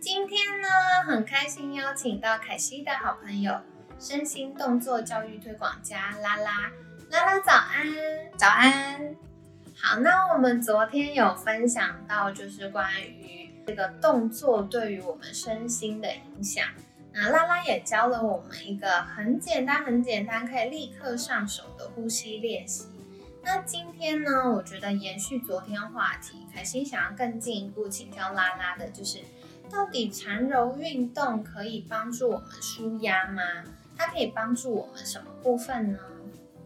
今天呢，很开心邀请到凯西的好朋友，身心动作教育推广家拉拉。拉拉早安，早安。好，那我们昨天有分享到，就是关于这个动作对于我们身心的影响。那拉拉也教了我们一个很简单、很简单，可以立刻上手的呼吸练习。那今天呢，我觉得延续昨天话题，凯西想要更进一步请教拉拉的，就是到底缠柔运动可以帮助我们舒压吗？它可以帮助我们什么部分呢？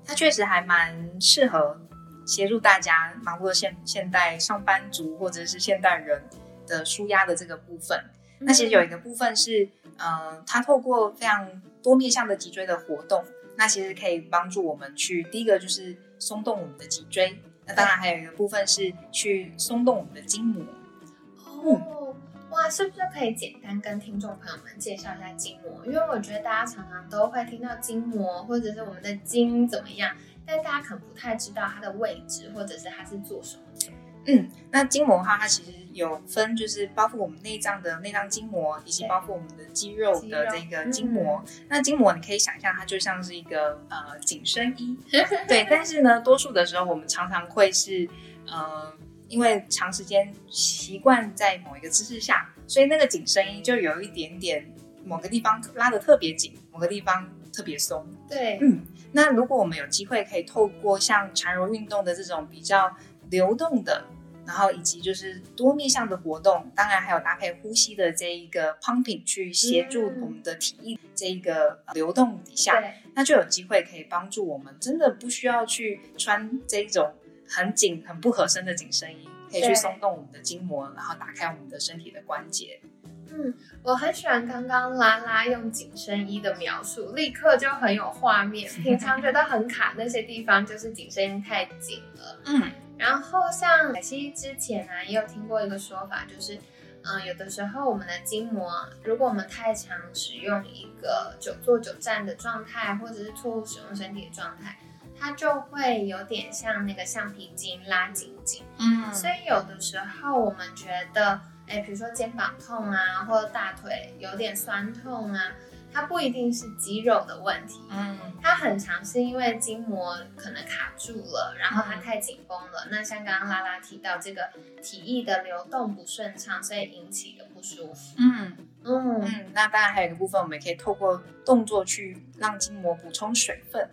它确实还蛮适合协助大家忙碌的现现代上班族或者是现代人的舒压的这个部分。那其实有一个部分是，呃，它透过非常多面向的脊椎的活动，那其实可以帮助我们去第一个就是松动我们的脊椎。那当然还有一个部分是去松动我们的筋膜。哦，哇，是不是可以简单跟听众朋友们介绍一下筋膜？因为我觉得大家常常都会听到筋膜，或者是我们的筋怎么样，但大家可能不太知道它的位置，或者是它是做什么的。嗯，那筋膜的话，它其实有分，就是包括我们内脏的内脏筋膜，以及包括我们的肌肉的这个筋膜。那筋膜你可以想象，它就像是一个呃紧身衣，对。但是呢，多数的时候我们常常会是呃，因为长时间习惯在某一个姿势下，所以那个紧身衣就有一点点某个地方拉的特别紧，某个地方特别松。对，嗯。那如果我们有机会可以透过像缠柔运动的这种比较流动的，然后以及就是多面向的活动，当然还有搭配呼吸的这一个 pumping 去协助我们的体液这一个流动底下，那就有机会可以帮助我们，真的不需要去穿这一种很紧、很不合身的紧身衣，可以去松动我们的筋膜，然后打开我们的身体的关节。嗯，我很喜欢刚刚拉拉用紧身衣的描述，立刻就很有画面。平常觉得很卡那些地方，就是紧身衣太紧了。嗯。然后像凯西之前呢，也有听过一个说法，就是，嗯，有的时候我们的筋膜，如果我们太常使用一个久坐久站的状态，或者是错误使用身体的状态，它就会有点像那个橡皮筋拉紧紧。嗯，所以有的时候我们觉得，哎，比如说肩膀痛啊，或者大腿有点酸痛啊。它不一定是肌肉的问题，嗯，它很常是因为筋膜可能卡住了，然后它太紧绷了。那像刚刚拉拉提到这个体液的流动不顺畅，所以引起的不舒服。嗯嗯嗯，那当然还有一个部分，我们也可以透过动作去让筋膜补充水分。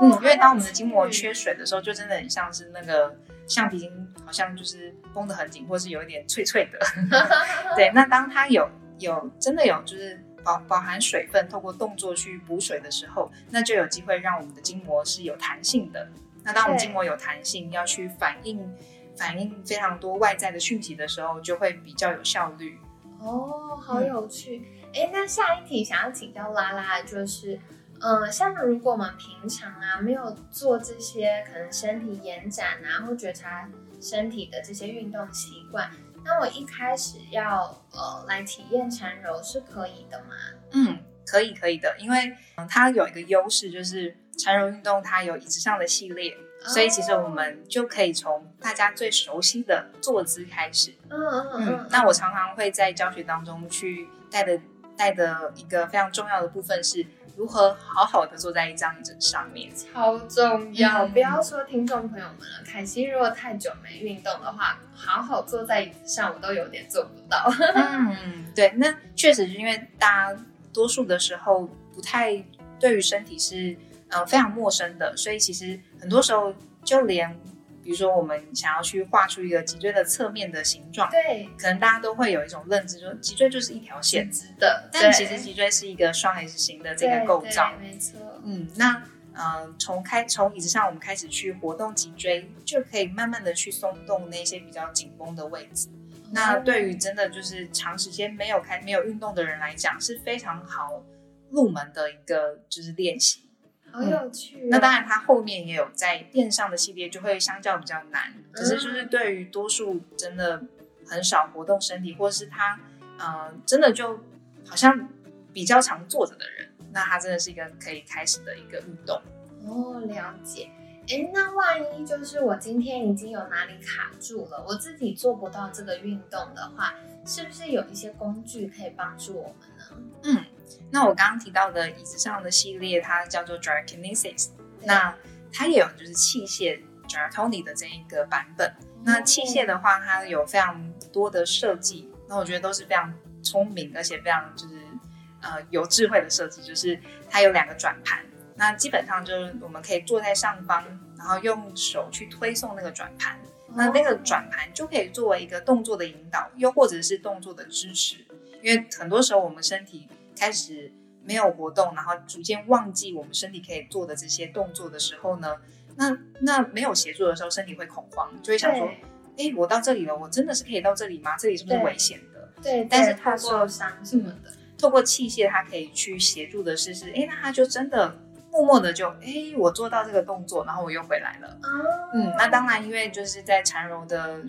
嗯，因为当我们的筋膜缺水的时候，就真的很像是那个橡皮筋，好像就是绷得很紧，或是有一点脆脆的。对，那当它有有真的有就是。饱饱含水分，透过动作去补水的时候，那就有机会让我们的筋膜是有弹性的。那当我们筋膜有弹性，要去反应反应非常多外在的讯息的时候，就会比较有效率。哦，好有趣。哎，那下一题想要请教拉拉就是，嗯，像如果我们平常啊没有做这些可能身体延展啊或觉察身体的这些运动习惯。那我一开始要呃来体验缠柔是可以的吗？嗯，可以可以的，因为它有一个优势就是缠柔运动它有椅子上的系列，所以其实我们就可以从大家最熟悉的坐姿开始。嗯嗯嗯。那我常常会在教学当中去带的带的一个非常重要的部分是。如何好好的坐在一张椅子上面，超重要。不要说听众朋友们了，凯西如果太久没运动的话，好好坐在椅子上，我都有点做不到。嗯，对，那确实是因为大家多数的时候不太对于身体是呃非常陌生的，所以其实很多时候就连。比如说，我们想要去画出一个脊椎的侧面的形状，对，可能大家都会有一种认知，说脊椎就是一条线，直的。但其实脊椎是一个双 S 型的这个构造，没错。嗯，那呃，从开从椅子上我们开始去活动脊椎，就可以慢慢的去松动那些比较紧绷的位置。那对于真的就是长时间没有开没有运动的人来讲，是非常好入门的一个就是练习。好有趣。那当然，它后面也有在电上的系列，就会相较比较难。可是就是对于多数真的很少活动身体，或是他呃真的就好像比较常坐着的人，那它真的是一个可以开始的一个运动。哦，了解。哎，那万一就是我今天已经有哪里卡住了，我自己做不到这个运动的话，是不是有一些工具可以帮助我们呢？嗯，那我刚刚提到的椅子上的系列，它叫做 Gyrokinesis，那它也有就是器械 Gyrotony 的这一个版本。那器械的话，它有非常多的设计，那我觉得都是非常聪明，而且非常就是呃有智慧的设计，就是它有两个转盘。那基本上就是我们可以坐在上方，然后用手去推送那个转盘，那那个转盘就可以作为一个动作的引导，又或者是动作的支持。因为很多时候我们身体开始没有活动，然后逐渐忘记我们身体可以做的这些动作的时候呢，那那没有协助的时候，身体会恐慌，就会想说：哎，我到这里了，我真的是可以到这里吗？这里是不是危险的？对，但是透过伤什么的，透过器械，它可以去协助的是是，哎，那他就真的。默默的就哎，我做到这个动作，然后我又回来了。嗯，那当然，因为就是在缠柔的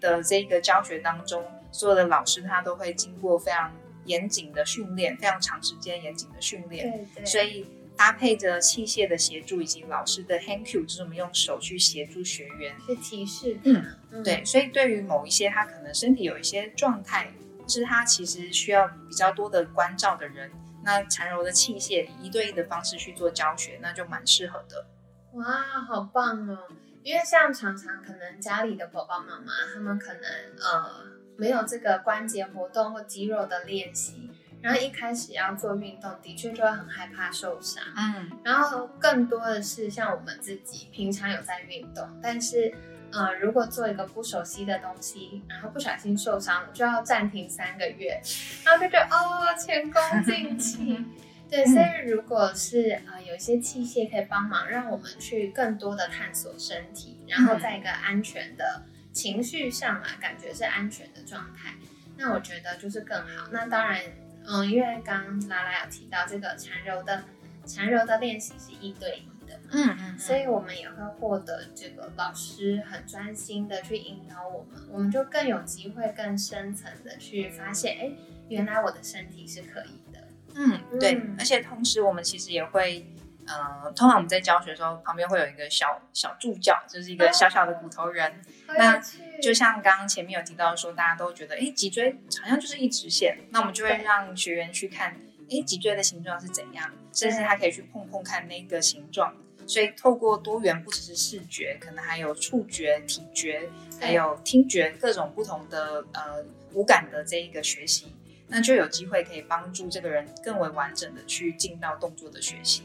的这个教学当中，所有的老师他都会经过非常严谨的训练，非常长时间严谨的训练。对对。所以搭配着器械的协助以及老师的 hand cue，就是我们用手去协助学员去提示。嗯，对。所以对于某一些他可能身体有一些状态，是他其实需要比较多的关照的人。那缠柔的器械一对一的方式去做教学，那就蛮适合的。哇，好棒哦！因为像常常可能家里的宝宝妈妈，他们可能呃没有这个关节活动或肌肉的练习，然后一开始要做运动，的确就会很害怕受伤。嗯，然后更多的是像我们自己平常有在运动，但是。呃，如果做一个不熟悉的东西，然后不小心受伤了，就要暂停三个月，然后就觉得哦，前功尽弃。对，所以如果是呃有一些器械可以帮忙，让我们去更多的探索身体，然后在一个安全的情绪上啊，感觉是安全的状态，那我觉得就是更好。那当然，嗯，因为刚拉拉有提到这个缠柔的缠柔的练习是一对一的。嗯嗯，所以我们也会获得这个老师很专心的去引导我们，我们就更有机会更深层的去发现，哎，原来我的身体是可以的。嗯，对，而且同时我们其实也会，呃，通常我们在教学的时候，旁边会有一个小小助教，就是一个小小的骨头人。那就像刚刚前面有提到说，大家都觉得，哎，脊椎好像就是一直线，那我们就会让学员去看，哎，脊椎的形状是怎样，甚至他可以去碰碰看那个形状。所以透过多元，不只是视觉，可能还有触觉、体觉，还有听觉，各种不同的呃五感的这一个学习，那就有机会可以帮助这个人更为完整的去进到动作的学习，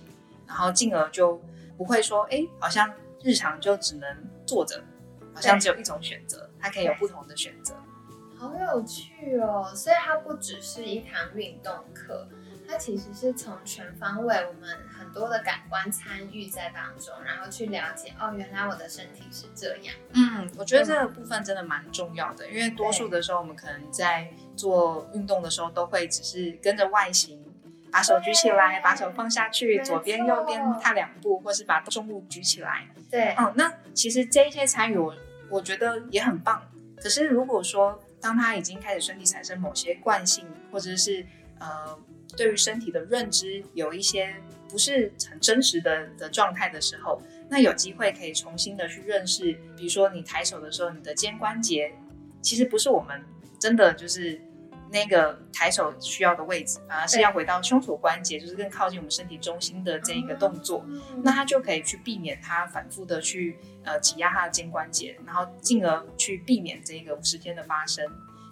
然后进而就不会说，哎，好像日常就只能坐着，好像只有一种选择，它可以有不同的选择。好有趣哦！所以它不只是一堂运动课。它其实是从全方位，我们很多的感官参与在当中，然后去了解哦，原来我的身体是这样。嗯，我觉得这个部分真的蛮重要的，因为多数的时候我们可能在做运动的时候都会只是跟着外形，把手举起来，把手放下去，左边右边踏两步，或是把重物举起来。对，哦，那其实这一些参与我我觉得也很棒。可是如果说当他已经开始身体产生某些惯性，或者是呃。对于身体的认知有一些不是很真实的的状态的时候，那有机会可以重新的去认识，比如说你抬手的时候，你的肩关节其实不是我们真的就是那个抬手需要的位置，反而是要回到胸锁关节，就是更靠近我们身体中心的这一个动作，那它就可以去避免它反复的去呃挤压它的肩关节，然后进而去避免这个五十天的发生。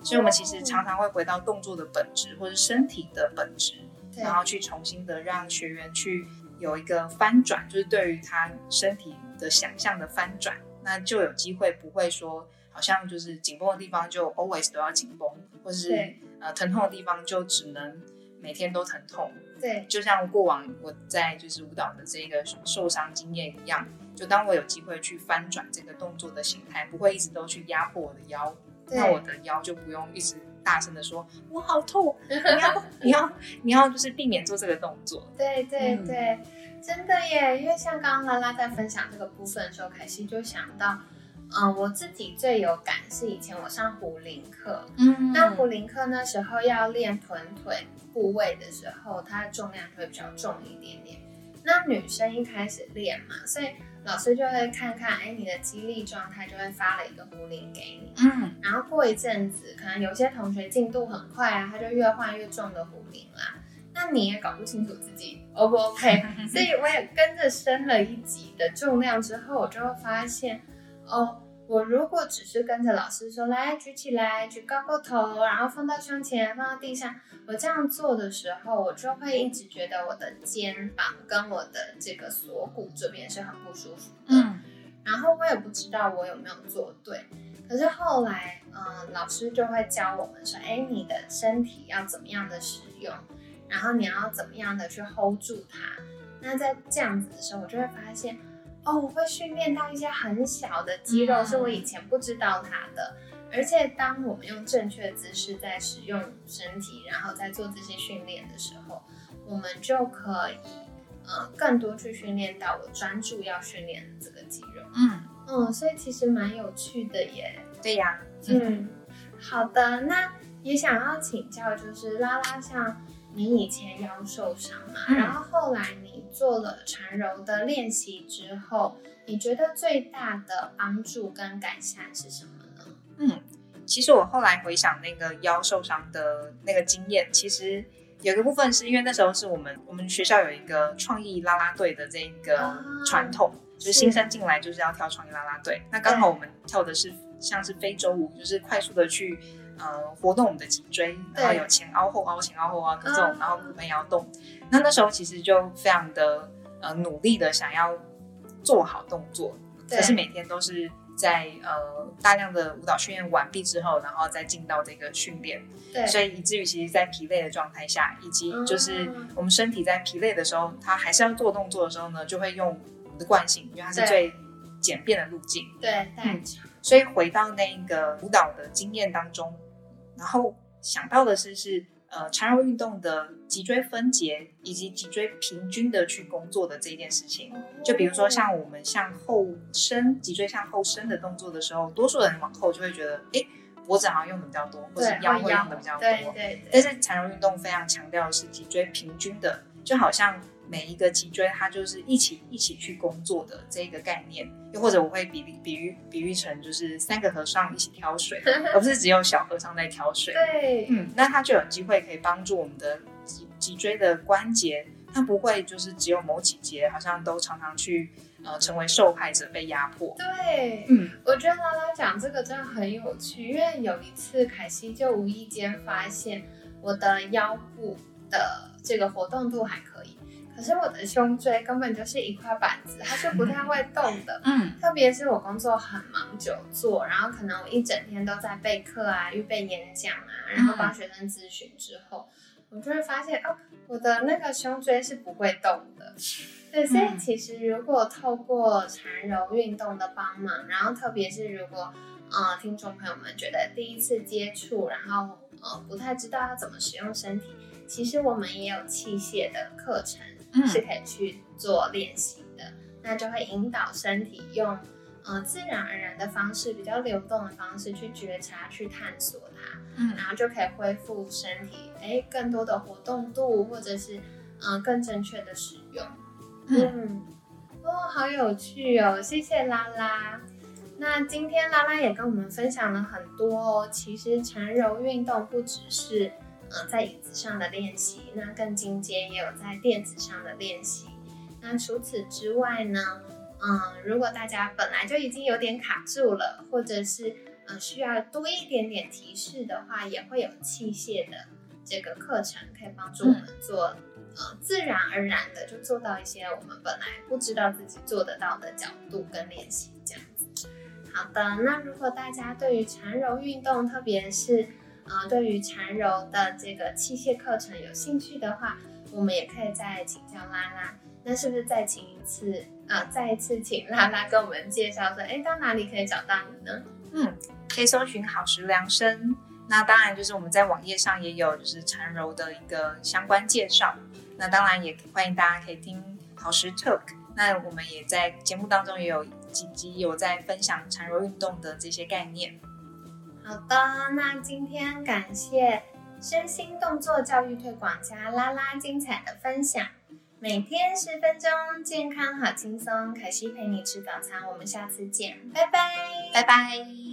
所以，我们其实常常会回到动作的本质，或者身体的本质，然后去重新的让学员去有一个翻转，就是对于他身体的想象的翻转，那就有机会不会说好像就是紧绷的地方就 always 都要紧绷，或者是呃疼痛的地方就只能每天都疼痛。对，就像过往我在就是舞蹈的这个受伤经验一样，就当我有机会去翻转这个动作的形态，不会一直都去压迫我的腰。那我的腰就不用一直大声的说“我好痛”，你要 你要你要就是避免做这个动作。对对对，真的耶！因为像刚刚拉拉在分享这个部分的时候，凯西就想到，嗯，我自己最有感是以前我上壶铃课，嗯，那壶铃课那时候要练臀腿部位的时候，它的重量就会比较重一点点。那女生一开始练嘛，所以老师就会看看，哎，你的肌力状态，就会发了一个壶铃给你。嗯，然后过一阵子，可能有些同学进度很快啊，他就越换越重的壶铃啦。那你也搞不清楚自己 O 不 OK，所以我也跟着升了一级的重量之后，我就会发现，哦。我如果只是跟着老师说来举起来，举高过头，然后放到胸前，放到地上，我这样做的时候，我就会一直觉得我的肩膀跟我的这个锁骨这边是很不舒服的。嗯，然后我也不知道我有没有做对。可是后来，嗯，老师就会教我们说，哎，你的身体要怎么样的使用，然后你要怎么样的去 hold 住它。那在这样子的时候，我就会发现。哦，我会训练到一些很小的肌肉，是我以前不知道它的。而且，当我们用正确姿势在使用身体，然后在做这些训练的时候，我们就可以呃更多去训练到我专注要训练的这个肌肉。嗯嗯，所以其实蛮有趣的耶。对呀。嗯，好的，那也想要请教，就是拉拉像。你以前腰受伤嘛，然后后来你做了缠柔的练习之后，你觉得最大的帮助跟改善是什么呢？嗯，其实我后来回想那个腰受伤的那个经验，其实有一个部分是因为那时候是我们我们学校有一个创意啦啦队的这个传统，就是新生进来就是要跳创意啦啦队，那刚好我们跳的是像是非洲舞，就是快速的去。呃，活动我们的脊椎，然后有前凹后凹、前凹后凹的这种，然后骨盆要动。那那时候其实就非常的呃努力的想要做好动作，可是每天都是在呃大量的舞蹈训练完毕之后，然后再进到这个训练。对，所以以至于其实，在疲累的状态下，以及就是我们身体在疲累的时候，它还是要做动作的时候呢，就会用我们的惯性，因为它是最简便的路径。对，嗯，所以回到那个舞蹈的经验当中。然后想到的是，是呃缠绕运动的脊椎分节以及脊椎平均的去工作的这件事情。就比如说像我们向后伸，脊椎向后伸的动作的时候，多数人往后就会觉得，哎，脖子好像用的比较多，或者腰会用的比较多。对对。但是缠绕运动非常强调的是脊椎平均的，就好像。每一个脊椎，它就是一起一起去工作的这一个概念，又或者我会比比喻比喻成就是三个和尚一起挑水，而不是只有小和尚在挑水。对，嗯，那它就有机会可以帮助我们的脊脊椎的关节，它不会就是只有某几节，好像都常常去呃成为受害者被压迫。对，嗯，我觉得拉拉讲这个真的很有趣，因为有一次凯西就无意间发现我的腰部的这个活动度还可以。可是我的胸椎根本就是一块板子，它是不太会动的。嗯，特别是我工作很忙久坐，然后可能我一整天都在备课啊、预备演讲啊，然后帮学生咨询之后，我就会发现哦，我的那个胸椎是不会动的。对，所以其实如果透过缠柔运动的帮忙，然后特别是如果呃听众朋友们觉得第一次接触，然后呃不太知道要怎么使用身体，其实我们也有器械的课程。是可以去做练习的，那就会引导身体用呃自然而然的方式，比较流动的方式去觉察、去探索它，嗯，然后就可以恢复身体，哎，更多的活动度，或者是嗯更正确的使用，嗯，哦，好有趣哦，谢谢拉拉。那今天拉拉也跟我们分享了很多哦，其实缠柔运动不只是。呃，在椅子上的练习，那更进阶也有在垫子上的练习。那除此之外呢，嗯，如果大家本来就已经有点卡住了，或者是呃需要多一点点提示的话，也会有器械的这个课程，可以帮助我们做呃自然而然的就做到一些我们本来不知道自己做得到的角度跟练习这样子。好的，那如果大家对于缠柔运动，特别是呃，对于缠柔的这个器械课程有兴趣的话，我们也可以再请教拉拉。那是不是再请一次？呃，再一次请拉拉跟我们介绍说，哎，到哪里可以找到你呢？嗯，可以搜寻好时量身。那当然就是我们在网页上也有就是缠柔的一个相关介绍。那当然也欢迎大家可以听好时 talk。那我们也在节目当中也有几集有在分享缠柔运动的这些概念。好的，那今天感谢身心动作教育推广家拉拉精彩的分享。每天十分钟，健康好轻松。凯西陪你吃早餐，我们下次见，拜拜，拜拜。